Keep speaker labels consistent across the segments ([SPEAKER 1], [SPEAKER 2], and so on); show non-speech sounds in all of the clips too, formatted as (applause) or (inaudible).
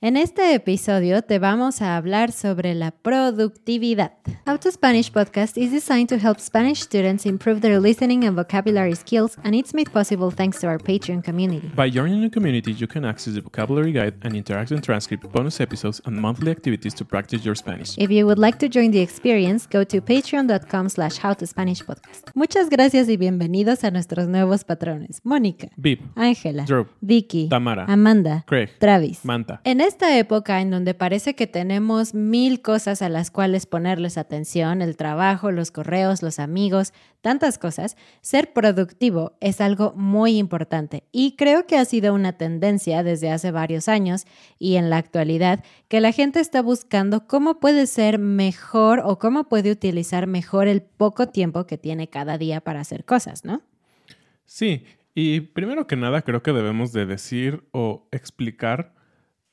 [SPEAKER 1] En este episodio te vamos a hablar sobre la productividad. How to Spanish podcast is designed to help Spanish students improve their listening and vocabulary skills, and it's made possible thanks to our Patreon community.
[SPEAKER 2] By joining the community, you can access the vocabulary guide and interactive transcript, bonus episodes, and monthly activities to practice your Spanish.
[SPEAKER 1] If you would like to join the experience, go to patreon.com slash howtospanishpodcast. Muchas gracias y bienvenidos a nuestros nuevos patrones. Mónica,
[SPEAKER 2] Vip,
[SPEAKER 1] Ángela,
[SPEAKER 2] Drew,
[SPEAKER 1] Vicky,
[SPEAKER 2] Tamara,
[SPEAKER 1] Amanda,
[SPEAKER 2] Craig,
[SPEAKER 1] Travis.
[SPEAKER 2] Manta.
[SPEAKER 1] En esta época en donde parece que tenemos mil cosas a las cuales ponerles atención, el trabajo, los correos, los amigos, tantas cosas, ser productivo es algo muy importante y creo que ha sido una tendencia desde hace varios años y en la actualidad que la gente está buscando cómo puede ser mejor o cómo puede utilizar mejor el poco tiempo que tiene cada día para hacer cosas, ¿no?
[SPEAKER 2] Sí, y primero que nada creo que debemos de decir o explicar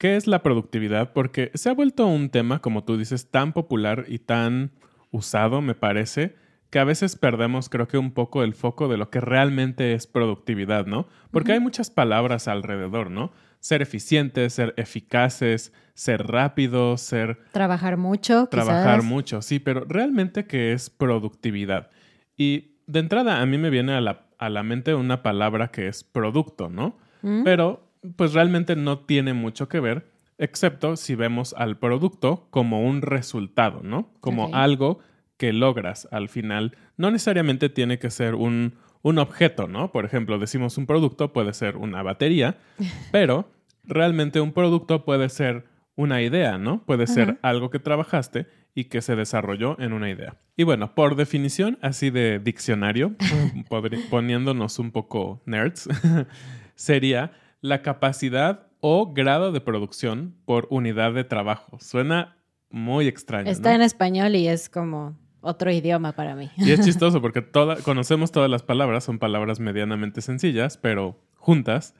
[SPEAKER 2] qué es la productividad, porque se ha vuelto un tema, como tú dices, tan popular y tan usado, me parece, que a veces perdemos, creo que un poco el foco de lo que realmente es productividad, ¿no? Porque hay muchas palabras alrededor, ¿no? Ser eficientes, ser eficaces, ser rápidos, ser...
[SPEAKER 1] Trabajar mucho.
[SPEAKER 2] Trabajar
[SPEAKER 1] quizás.
[SPEAKER 2] mucho, sí, pero realmente qué es productividad. Y de entrada a mí me viene a la, a la mente una palabra que es producto, ¿no? Pero pues realmente no tiene mucho que ver, excepto si vemos al producto como un resultado, ¿no? Como algo que logras al final. No necesariamente tiene que ser un, un objeto, ¿no? Por ejemplo, decimos un producto puede ser una batería, (laughs) pero realmente un producto puede ser una idea, ¿no? Puede ser algo que trabajaste y que se desarrolló en una idea. Y bueno, por definición, así de diccionario, (laughs) poniéndonos un poco nerds, (laughs) sería la capacidad o grado de producción por unidad de trabajo. Suena muy extraño.
[SPEAKER 1] Está
[SPEAKER 2] ¿no?
[SPEAKER 1] en español y es como otro idioma para mí.
[SPEAKER 2] Y es (laughs) chistoso porque toda- conocemos todas las palabras, son palabras medianamente sencillas, pero juntas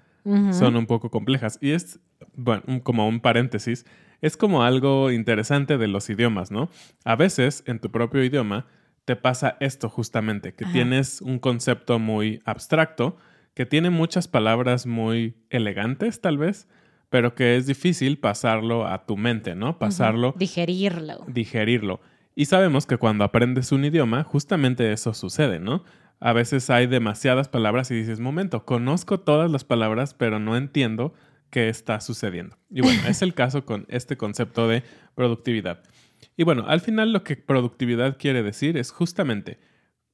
[SPEAKER 2] son un poco complejas. Y es, bueno, un- como un paréntesis, es como algo interesante de los idiomas, ¿no? A veces en tu propio idioma te pasa esto justamente, que
[SPEAKER 1] Ajá.
[SPEAKER 2] tienes un concepto muy abstracto, que tiene muchas palabras muy elegantes tal vez, pero que es difícil pasarlo a tu mente, ¿no? Pasarlo
[SPEAKER 1] Digerirlo.
[SPEAKER 2] digerirlo. Y sabemos que cuando aprendes un idioma, justamente eso sucede, ¿no? A veces hay demasiadas palabras y dices, momento, conozco todas las palabras, pero no entiendo qué está sucediendo. Y bueno, (laughs) es el caso con este concepto de productividad. Y bueno, al final lo que productividad quiere decir es justamente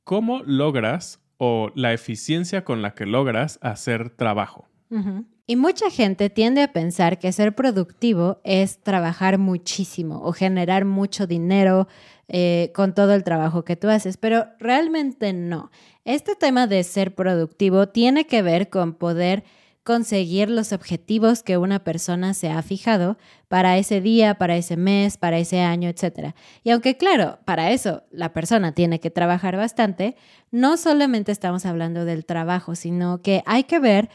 [SPEAKER 2] cómo logras o la eficiencia con la que logras hacer trabajo.
[SPEAKER 1] Y mucha gente tiende a pensar que ser productivo es trabajar muchísimo o generar mucho dinero eh, con todo el trabajo que tú haces, pero realmente no. Este tema de ser productivo tiene que ver con poder conseguir los objetivos que una persona se ha fijado para ese día, para ese mes, para ese año, etc. Y aunque claro, para eso la persona tiene que trabajar bastante, no solamente estamos hablando del trabajo, sino que hay que ver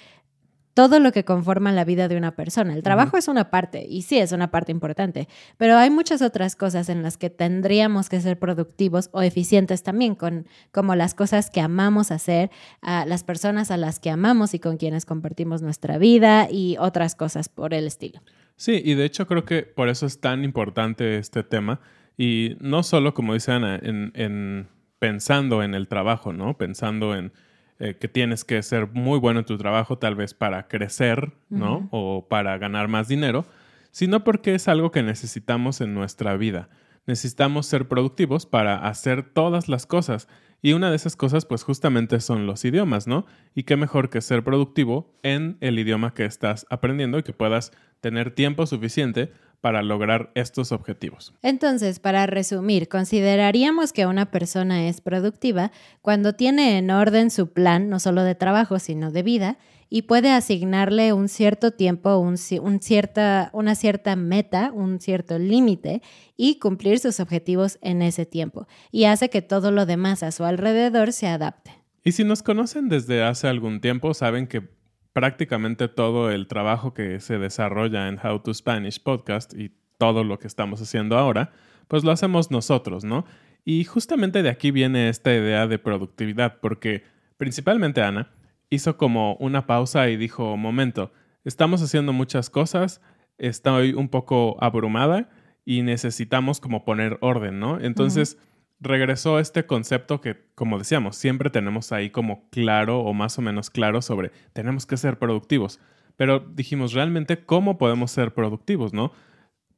[SPEAKER 1] todo lo que conforma la vida de una persona. El trabajo es una parte, y sí es una parte importante, pero hay muchas otras cosas en las que tendríamos que ser productivos o eficientes también, con, como las cosas que amamos hacer, a las personas a las que amamos y con quienes compartimos nuestra vida y otras cosas por el estilo.
[SPEAKER 2] Sí, y de hecho creo que por eso es tan importante este tema, y no solo, como dice Ana, en pensando en el trabajo, ¿no? Pensando en eh, que tienes que ser muy bueno en tu trabajo tal vez para crecer, ¿no? O para ganar más dinero, sino porque es algo que necesitamos en nuestra vida. Necesitamos ser productivos para hacer todas las cosas. Y una de esas cosas, pues justamente son los idiomas, ¿no? Y qué mejor que ser productivo en el idioma que estás aprendiendo y que puedas tener tiempo suficiente para lograr estos objetivos.
[SPEAKER 1] Entonces, para resumir, consideraríamos que una persona es productiva cuando tiene en orden su plan, no solo de trabajo, sino de vida, y puede asignarle un cierto tiempo, un, cierta, una cierta meta, un cierto límite y cumplir sus objetivos en ese tiempo. Y hace que todo lo demás a su alrededor se adapte.
[SPEAKER 2] Y si nos conocen desde hace algún tiempo, saben que prácticamente todo el trabajo que se desarrolla en How to Spanish Podcast y todo lo que estamos haciendo ahora, pues lo hacemos nosotros, ¿no? Y justamente de aquí viene esta idea de productividad, porque principalmente Ana hizo como una pausa y dijo, momento, estamos haciendo muchas cosas, estoy un poco abrumada y necesitamos como poner orden, ¿no? Entonces regresó este concepto que, como decíamos, siempre tenemos ahí como claro o más o menos claro sobre tenemos que ser productivos. Pero dijimos, realmente, ¿cómo podemos ser productivos, no?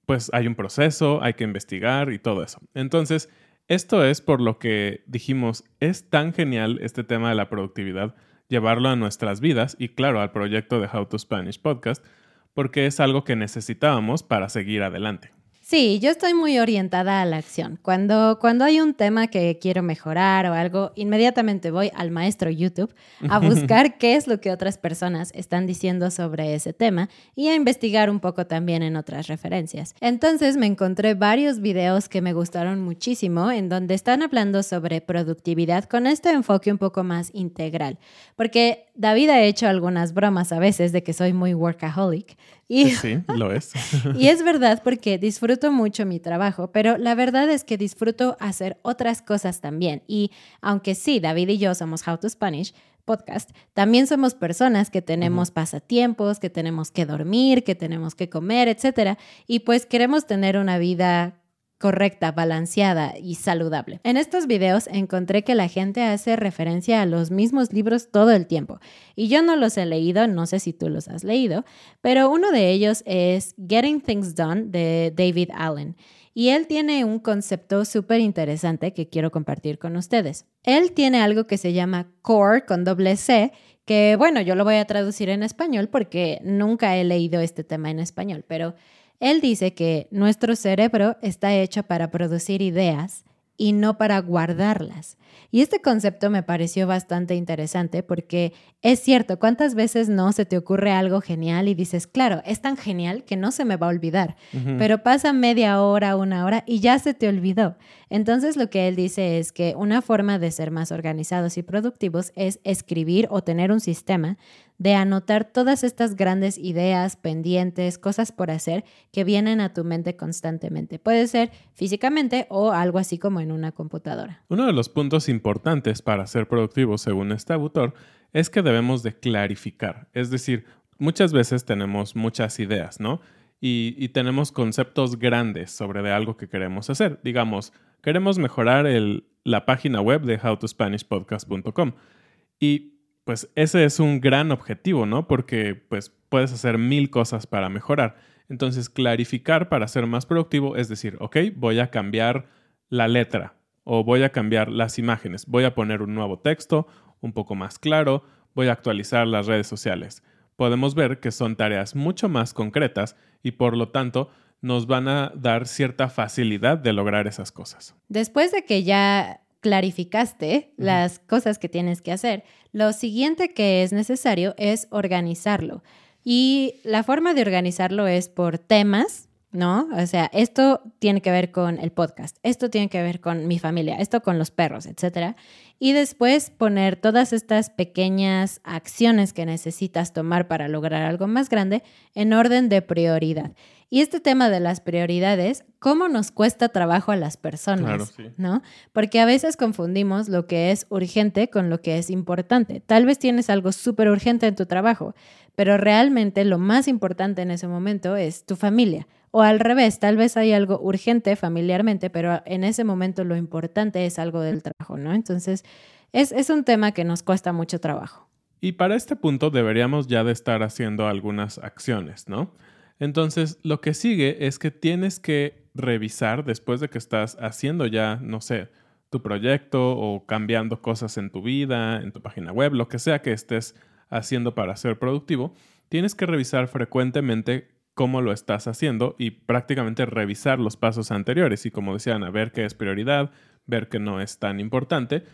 [SPEAKER 2] Pues hay un proceso, hay que investigar y todo eso. Entonces, esto es por lo que dijimos, es tan genial este tema de la productividad, llevarlo a nuestras vidas y claro, al proyecto de How to Spanish Podcast, porque es algo que necesitábamos para seguir adelante.
[SPEAKER 1] Sí, yo estoy muy orientada a la acción. Cuando, cuando hay un tema que quiero mejorar o algo, inmediatamente voy al maestro YouTube a buscar (laughs) qué es lo que otras personas están diciendo sobre ese tema y a investigar un poco también en otras referencias. Entonces me encontré varios videos que me gustaron muchísimo en donde están hablando sobre productividad con este enfoque un poco más integral. Porque David ha hecho algunas bromas a veces de que soy muy workaholic.
[SPEAKER 2] Y, sí, lo es. (laughs)
[SPEAKER 1] y es verdad porque disfruto mucho mi trabajo, pero la verdad es que disfruto hacer otras cosas también. Y aunque sí, David y yo somos How to Spanish podcast, también somos personas que tenemos pasatiempos, que tenemos que dormir, que tenemos que comer, etcétera, y pues queremos tener una vida correcta, balanceada y saludable. En estos videos encontré que la gente hace referencia a los mismos libros todo el tiempo y yo no los he leído, no sé si tú los has leído, pero uno de ellos es Getting Things Done de David Allen y él tiene un concepto súper interesante que quiero compartir con ustedes. Él tiene algo que se llama core con doble C que bueno, yo lo voy a traducir en español porque nunca he leído este tema en español, pero él dice que nuestro cerebro está hecho para producir ideas y no para guardarlas. Y este concepto me pareció bastante interesante porque es cierto, ¿cuántas veces no se te ocurre algo genial y dices, claro, es tan genial que no se me va a olvidar, pero pasa media hora, una hora y ya se te olvidó? Entonces lo que él dice es que una forma de ser más organizados y productivos es escribir o tener un sistema de anotar todas estas grandes ideas, pendientes, cosas por hacer que vienen a tu mente constantemente. Puede ser físicamente o algo así como en una computadora.
[SPEAKER 2] Uno de los puntos importantes para ser productivos, según este autor, es que debemos de clarificar. Es decir, muchas veces tenemos muchas ideas, ¿no? Y, tenemos conceptos grandes sobre de algo que queremos hacer. Digamos, queremos mejorar la página web de howtospanishpodcast.com. Y pues ese es un gran objetivo, ¿no? Porque pues puedes hacer mil cosas para mejorar. Entonces, clarificar para ser más productivo es decir, ok, voy a cambiar la letra o voy a cambiar las imágenes, voy a poner un nuevo texto un poco más claro, voy a actualizar las redes sociales, podemos ver que son tareas mucho más concretas y por lo tanto nos van a dar cierta facilidad de lograr esas cosas.
[SPEAKER 1] Después de que ya clarificaste las cosas que tienes que hacer, lo siguiente que es necesario es organizarlo. Y la forma de organizarlo es por temas, ¿no? O sea, esto tiene que ver con el podcast, esto tiene que ver con mi familia, esto con los perros, etc. Y después poner todas estas pequeñas acciones que necesitas tomar para lograr algo más grande en orden de prioridad. Y este tema de las prioridades, ¿cómo nos cuesta trabajo a las personas? ¿No? Porque a veces confundimos lo que es urgente con lo que es importante. Tal vez tienes algo súper urgente en tu trabajo, pero realmente lo más importante en ese momento es tu familia. O al revés, tal vez hay algo urgente familiarmente, pero en ese momento lo importante es algo del trabajo, ¿no? Entonces, es, es un tema que nos cuesta mucho trabajo.
[SPEAKER 2] Y para este punto deberíamos ya de estar haciendo algunas acciones, ¿no? Entonces, lo que sigue es que tienes que revisar después de que estás haciendo ya, no sé, tu proyecto o cambiando cosas en tu vida, en tu página web, lo que sea que estés haciendo para ser productivo, tienes que revisar frecuentemente cómo lo estás haciendo y prácticamente revisar los pasos anteriores y como decían, a ver qué es prioridad, ver que no es tan importante.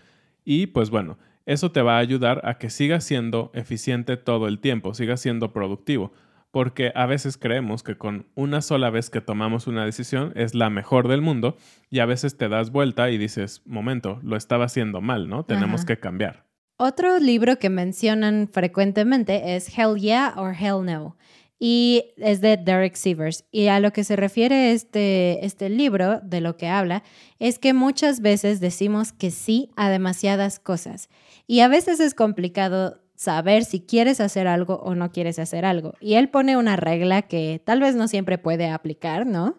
[SPEAKER 2] Y pues bueno, eso te va a ayudar a que sigas siendo eficiente todo el tiempo, sigas siendo productivo porque a veces creemos que con una sola vez que tomamos una decisión es la mejor del mundo y a veces te das vuelta y dices, momento, lo estaba haciendo mal, ¿no? Tenemos que cambiar.
[SPEAKER 1] Otro libro que mencionan frecuentemente es Hell Yeah or Hell No y es de Derek Sivers. Y a lo que se refiere este, este libro, de lo que habla, es que muchas veces decimos que sí a demasiadas cosas. Y a veces es complicado saber si quieres hacer algo o no quieres hacer algo. Y él pone una regla que tal vez no siempre puede aplicar, ¿no?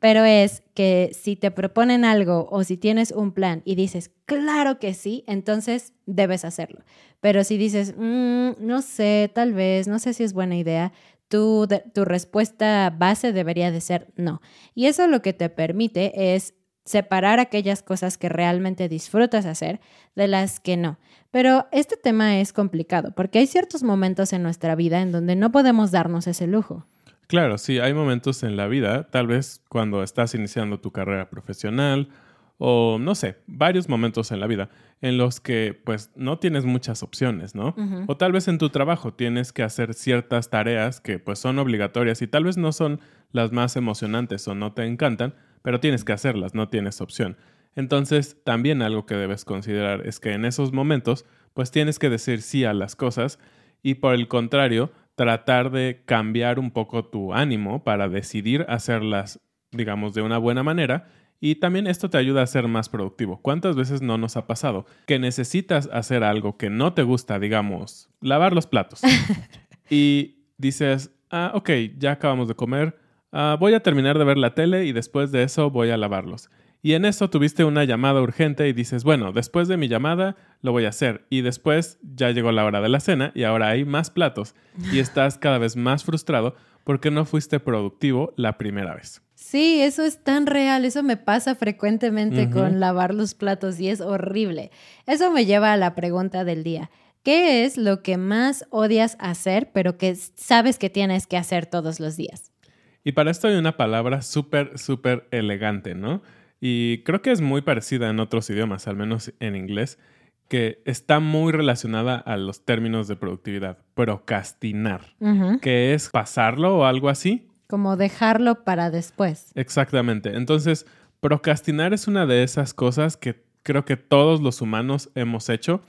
[SPEAKER 1] Pero es que si te proponen algo o si tienes un plan y dices, claro que sí, entonces debes hacerlo. Pero si dices, mm, no sé, tal vez, no sé si es buena idea, tu, tu respuesta base debería de ser no. Y eso lo que te permite es separar aquellas cosas que realmente disfrutas hacer de las que no. Pero este tema es complicado porque hay ciertos momentos en nuestra vida en donde no podemos darnos ese lujo.
[SPEAKER 2] Claro, sí, hay momentos en la vida, tal vez cuando estás iniciando tu carrera profesional o no sé, varios momentos en la vida en los que pues no tienes muchas opciones, ¿no? O tal vez en tu trabajo tienes que hacer ciertas tareas que pues son obligatorias y tal vez no son las más emocionantes o no te encantan, pero tienes que hacerlas, no tienes opción. Entonces, también algo que debes considerar es que en esos momentos, pues tienes que decir sí a las cosas y por el contrario, tratar de cambiar un poco tu ánimo para decidir hacerlas, digamos, de una buena manera. Y también esto te ayuda a ser más productivo. ¿Cuántas veces no nos ha pasado que necesitas hacer algo que no te gusta, digamos, lavar los platos? (laughs) y dices, ah, ok, ya acabamos de comer, ah, voy a terminar de ver la tele y después de eso voy a lavarlos. Y en eso tuviste una llamada urgente y dices, bueno, después de mi llamada lo voy a hacer. Y después ya llegó la hora de la cena y ahora hay más platos. Y (laughs) estás cada vez más frustrado porque no fuiste productivo la primera vez.
[SPEAKER 1] Sí, eso es tan real, eso me pasa frecuentemente con lavar los platos y es horrible. Eso me lleva a la pregunta del día. ¿Qué es lo que más odias hacer, pero que sabes que tienes que hacer todos los días?
[SPEAKER 2] Y para esto hay una palabra súper, súper elegante, ¿no? Y creo que es muy parecida en otros idiomas, al menos en inglés, que está muy relacionada a los términos de productividad. Procrastinar, que es pasarlo o algo así.
[SPEAKER 1] Como dejarlo para después.
[SPEAKER 2] Exactamente. Entonces, procrastinar es una de esas cosas que creo que todos los humanos hemos hecho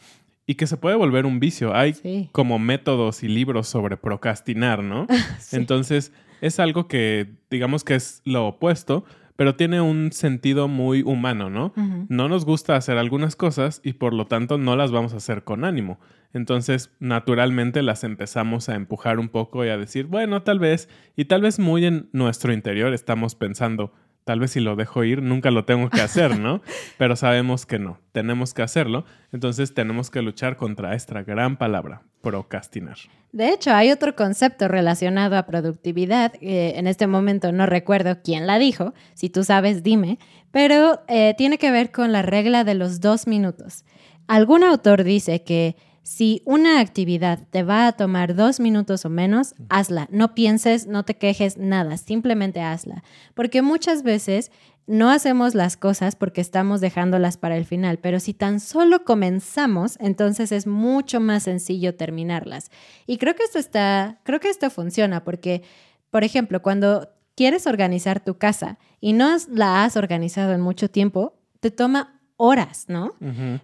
[SPEAKER 2] y que se puede volver un vicio. Hay como métodos y libros sobre procrastinar, ¿no? (laughs) Entonces, es algo que digamos que es lo opuesto, pero tiene un sentido muy humano, ¿no? No nos gusta hacer algunas cosas y por lo tanto no las vamos a hacer con ánimo. Entonces, naturalmente las empezamos a empujar un poco y a decir, bueno, tal vez, y tal vez muy en nuestro interior estamos pensando, tal vez si lo dejo ir, nunca lo tengo que hacer, ¿no? (laughs) Pero sabemos que no, tenemos que hacerlo, entonces tenemos que luchar contra esta gran palabra, procrastinar.
[SPEAKER 1] De hecho, hay otro concepto relacionado a productividad, en este momento no recuerdo quién la dijo, si tú sabes, dime, pero eh, tiene que ver con la regla de los dos minutos. Algún autor dice que Si una actividad te va a tomar dos minutos o menos, hazla. No pienses, no te quejes, nada, simplemente hazla. Porque muchas veces no hacemos las cosas porque estamos dejándolas para el final, pero si tan solo comenzamos, entonces es mucho más sencillo terminarlas. Y creo que esto está, creo que esto funciona porque, por ejemplo, cuando quieres organizar tu casa y no la has organizado en mucho tiempo, te toma horas, ¿no?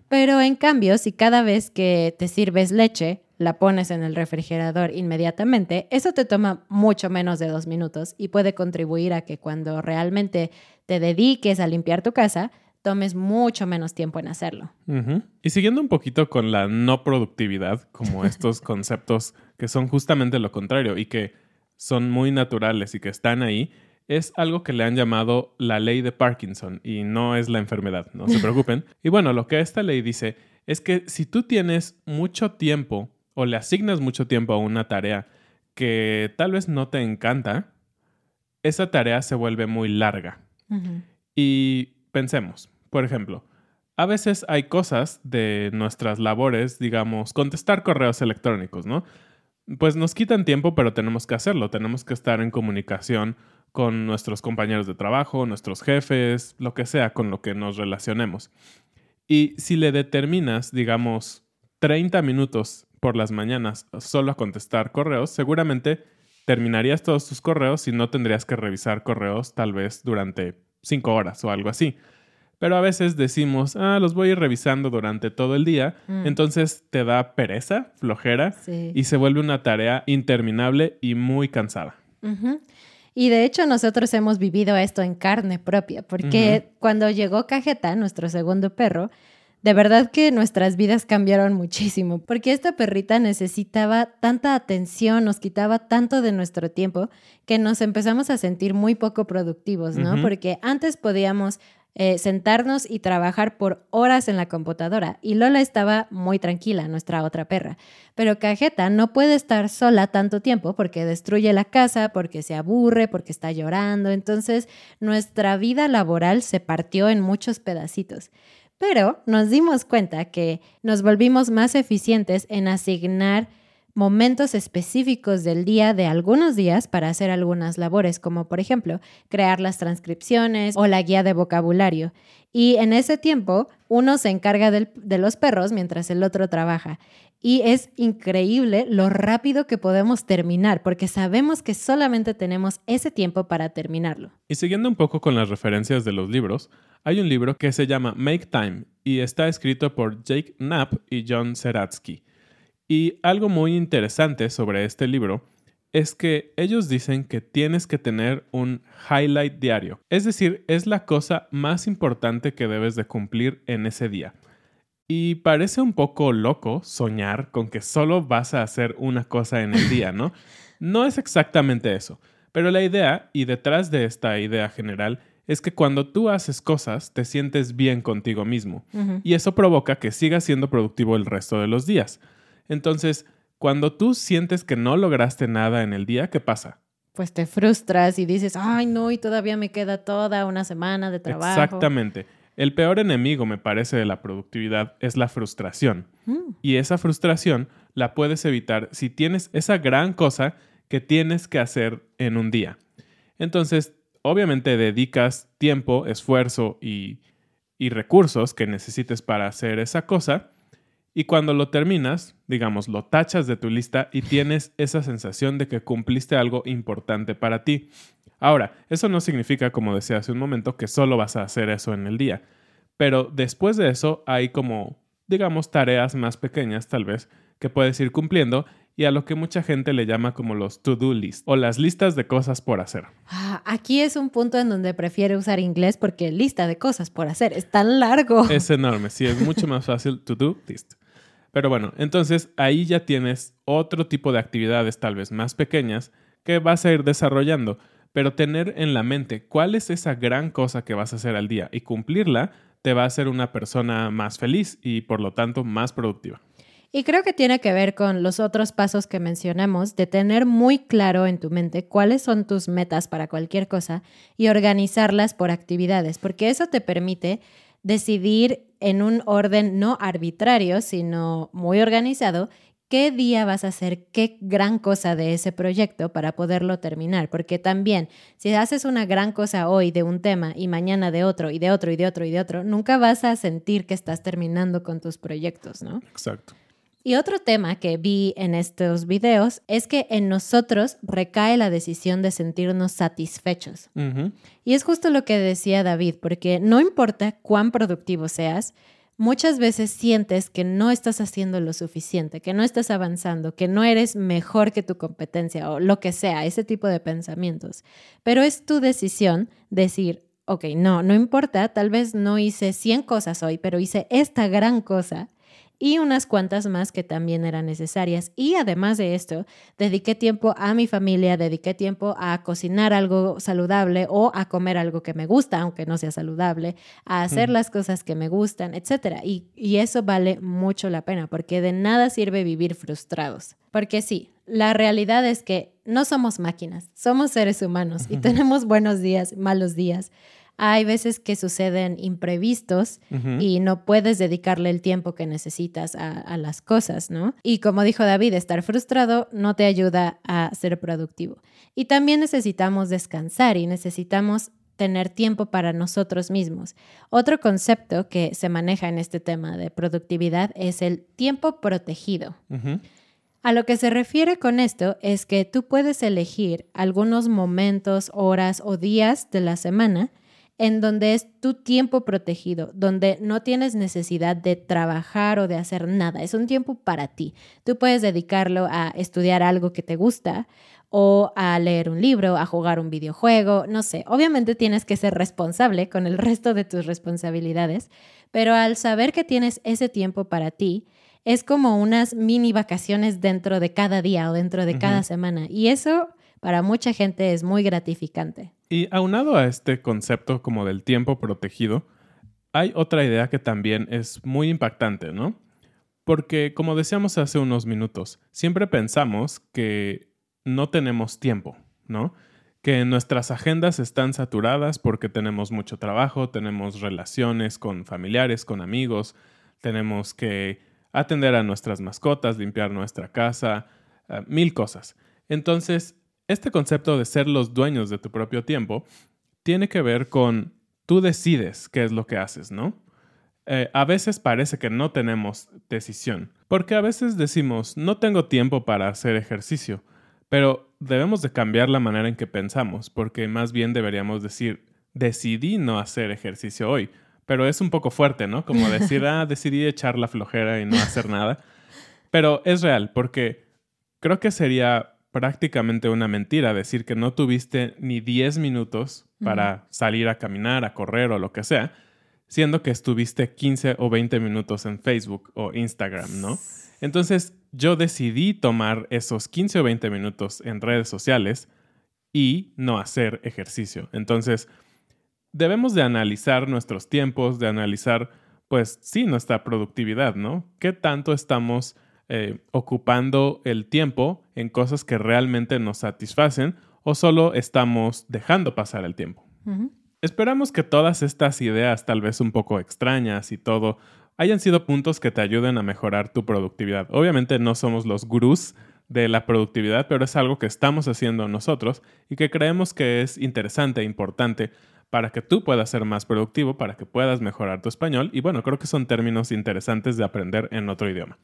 [SPEAKER 1] Pero en cambio, si cada vez que te sirves leche, la pones en el refrigerador inmediatamente, eso te toma mucho menos de dos minutos y puede contribuir a que cuando realmente te dediques a limpiar tu casa, tomes mucho menos tiempo en hacerlo.
[SPEAKER 2] Y siguiendo un poquito con la no productividad, como (laughs) estos conceptos que son justamente lo contrario y que son muy naturales y que están ahí, es algo que le han llamado la ley de Parkinson y no es la enfermedad, no se (laughs) preocupen. y bueno, lo que esta ley dice es que si tú tienes mucho tiempo o le asignas mucho tiempo a una tarea que tal vez no te encanta, esa tarea se vuelve muy larga. Y pensemos, por ejemplo, a veces hay cosas de nuestras labores, digamos, contestar correos electrónicos, ¿no? Pues nos quitan tiempo, pero tenemos que hacerlo, tenemos que estar en comunicación con nuestros compañeros de trabajo, nuestros jefes, lo que sea con lo que nos relacionemos. Y si le determinas, digamos, 30 minutos por las mañanas solo a contestar correos, seguramente terminarías todos tus correos y no tendrías que revisar correos tal vez durante 5 horas o algo así. Pero a veces decimos, ah, los voy a ir revisando durante todo el día. Mm. Entonces te da pereza, flojera y se vuelve una tarea interminable y muy cansada.
[SPEAKER 1] Y de hecho nosotros hemos vivido esto en carne propia, porque cuando llegó Cajeta, nuestro segundo perro, de verdad que nuestras vidas cambiaron muchísimo, porque esta perrita necesitaba tanta atención, nos quitaba tanto de nuestro tiempo, que nos empezamos a sentir muy poco productivos, ¿no? Porque antes podíamos eh, sentarnos y trabajar por horas en la computadora. Y Lola estaba muy tranquila, nuestra otra perra. Pero Cajeta no puede estar sola tanto tiempo porque destruye la casa, porque se aburre, porque está llorando. Entonces nuestra vida laboral se partió en muchos pedacitos. Pero nos dimos cuenta que nos volvimos más eficientes en asignar momentos específicos del día de algunos días para hacer algunas labores, como por ejemplo crear las transcripciones o la guía de vocabulario. Y en ese tiempo uno se encarga de los perros mientras el otro trabaja. Y es increíble lo rápido que podemos terminar, porque sabemos que solamente tenemos ese tiempo para terminarlo.
[SPEAKER 2] Y siguiendo un poco con las referencias de los libros, hay un libro que se llama Make Time y está escrito por Jake Knapp y John Seratsky. Y algo muy interesante sobre este libro es que ellos dicen que tienes que tener un highlight diario. Es decir, es la cosa más importante que debes de cumplir en ese día. Y parece un poco loco soñar con que solo vas a hacer una cosa en el día, ¿no? (laughs) No es exactamente eso. Pero la idea, y detrás de esta idea general, es que cuando tú haces cosas te sientes bien contigo mismo. Y eso provoca que sigas siendo productivo el resto de los días. Entonces, cuando tú sientes que no lograste nada en el día, ¿qué pasa?
[SPEAKER 1] Pues te frustras y dices, ay no, y todavía me queda toda una semana de trabajo.
[SPEAKER 2] Exactamente. El peor enemigo, me parece, de la productividad es la frustración. Mm. Y esa frustración la puedes evitar si tienes esa gran cosa que tienes que hacer en un día. Entonces, obviamente dedicas tiempo, esfuerzo y, y recursos que necesites para hacer esa cosa y cuando lo terminas, digamos, lo tachas de tu lista y tienes esa sensación de que cumpliste algo importante para ti. Ahora, eso no significa, como decía hace un momento, que solo vas a hacer eso en el día. Pero después de eso hay como, digamos, tareas más pequeñas tal vez que puedes ir cumpliendo y a lo que mucha gente le llama como los to-do list o las listas de cosas por hacer.
[SPEAKER 1] Ah, aquí es un punto en donde prefiero usar inglés porque lista de cosas por hacer es tan largo.
[SPEAKER 2] Es enorme, sí, es mucho más fácil to-do list. Pero bueno, entonces ahí ya tienes otro tipo de actividades tal vez más pequeñas que vas a ir desarrollando, pero tener en la mente cuál es esa gran cosa que vas a hacer al día y cumplirla te va a hacer una persona más feliz y por lo tanto más productiva.
[SPEAKER 1] Y creo que tiene que ver con los otros pasos que mencionamos, de tener muy claro en tu mente cuáles son tus metas para cualquier cosa y organizarlas por actividades, porque eso te permite decidir en un orden no arbitrario, sino muy organizado, qué día vas a hacer qué gran cosa de ese proyecto para poderlo terminar. Porque también, si haces una gran cosa hoy de un tema y mañana de otro y de otro y de otro y de otro, nunca vas a sentir que estás terminando con tus proyectos, ¿no?
[SPEAKER 2] Exacto.
[SPEAKER 1] Y otro tema que vi en estos videos es que en nosotros recae la decisión de sentirnos satisfechos. Y es justo lo que decía David, porque no importa cuán productivo seas, muchas veces sientes que no estás haciendo lo suficiente, que no estás avanzando, que no eres mejor que tu competencia o lo que sea, ese tipo de pensamientos. Pero es tu decisión decir, ok, no, no importa, tal vez no hice 100 cosas hoy, pero hice esta gran cosa y unas cuantas más que también eran necesarias. Y además de esto, dediqué tiempo a mi familia, dediqué tiempo a cocinar algo saludable o a comer algo que me gusta, aunque no sea saludable, a hacer las cosas que me gustan, etc. Y, y eso vale mucho la pena, porque de nada sirve vivir frustrados. Porque sí, la realidad es que no somos máquinas, somos seres humanos y tenemos buenos días, malos días. Hay veces que suceden imprevistos y no puedes dedicarle el tiempo que necesitas a, las cosas, ¿no? Y como dijo David, estar frustrado no te ayuda a ser productivo. Y también necesitamos descansar y necesitamos tener tiempo para nosotros mismos. Otro concepto que se maneja en este tema de productividad es el tiempo protegido. A lo que se refiere con esto es que tú puedes elegir algunos momentos, horas o días de la semana en donde es tu tiempo protegido, donde no tienes necesidad de trabajar o de hacer nada. Es un tiempo para ti. Tú puedes dedicarlo a estudiar algo que te gusta o a leer un libro, a jugar un videojuego, no sé. Obviamente tienes que ser responsable con el (laughs) resto de tus responsabilidades, pero al saber que tienes ese tiempo para ti, es como unas mini vacaciones dentro de cada día o dentro de cada semana. Y eso para mucha gente es muy gratificante.
[SPEAKER 2] Y aunado a este concepto como del tiempo protegido, hay otra idea que también es muy impactante, ¿no? Porque como decíamos hace unos minutos, siempre pensamos que no tenemos tiempo, ¿no? Que nuestras agendas están saturadas porque tenemos mucho trabajo, tenemos relaciones con familiares, con amigos, tenemos que atender a nuestras mascotas, limpiar nuestra casa, eh, mil cosas. Entonces, este concepto de ser los dueños de tu propio tiempo tiene que ver con tú decides qué es lo que haces, ¿no? Eh, a veces parece que no tenemos decisión, porque a veces decimos, no tengo tiempo para hacer ejercicio, pero debemos de cambiar la manera en que pensamos, porque más bien deberíamos decir, decidí no hacer ejercicio hoy, pero es un poco fuerte, ¿no? Como (laughs) decir, ah, decidí echar la flojera y no hacer nada, pero es real, porque creo que sería prácticamente una mentira decir que no tuviste ni 10 minutos para salir a caminar, a correr o lo que sea, siendo que estuviste 15 o 20 minutos en Facebook o Instagram, ¿no? Entonces yo decidí tomar esos 15 o 20 minutos en redes sociales y no hacer ejercicio. Entonces debemos de analizar nuestros tiempos, de analizar, pues sí, nuestra productividad, ¿no? ¿Qué tanto estamos eh, ocupando el tiempo en cosas que realmente nos satisfacen o solo estamos dejando pasar el tiempo. Esperamos que todas estas ideas, tal vez un poco extrañas y todo, hayan sido puntos que te ayuden a mejorar tu productividad. Obviamente no somos los gurús de la productividad, pero es algo que estamos haciendo nosotros y que creemos que es interesante e importante para que tú puedas ser más productivo, para que puedas mejorar tu español y bueno, creo que son términos interesantes de aprender en otro idioma.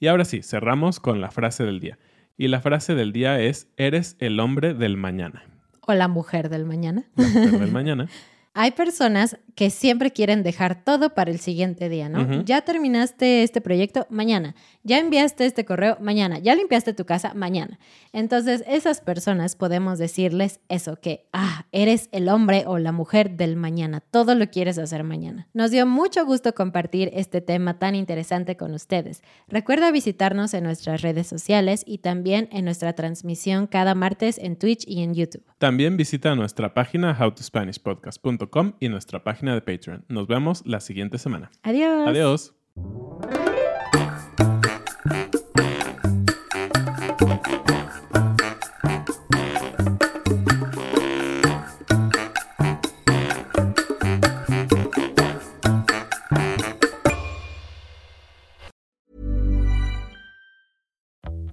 [SPEAKER 2] Y ahora sí, cerramos con la frase del día. Y la frase del día es, eres el hombre del mañana.
[SPEAKER 1] O la mujer del mañana.
[SPEAKER 2] La mujer del mañana. (laughs)
[SPEAKER 1] Hay personas que siempre quieren dejar todo para el siguiente día, ¿no? Ya terminaste este proyecto mañana, ya enviaste este correo mañana, ya limpiaste tu casa mañana. Entonces, esas personas podemos decirles eso, que, ah, eres el hombre o la mujer del mañana, todo lo quieres hacer mañana. Nos dio mucho gusto compartir este tema tan interesante con ustedes. Recuerda visitarnos en nuestras redes sociales y también en nuestra transmisión cada martes en Twitch y en YouTube.
[SPEAKER 2] También visita nuestra página howtospanishpodcast.com y nuestra página de Patreon. Nos vemos la siguiente semana.
[SPEAKER 1] Adiós.
[SPEAKER 2] Adiós.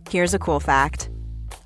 [SPEAKER 3] Here's a cool fact.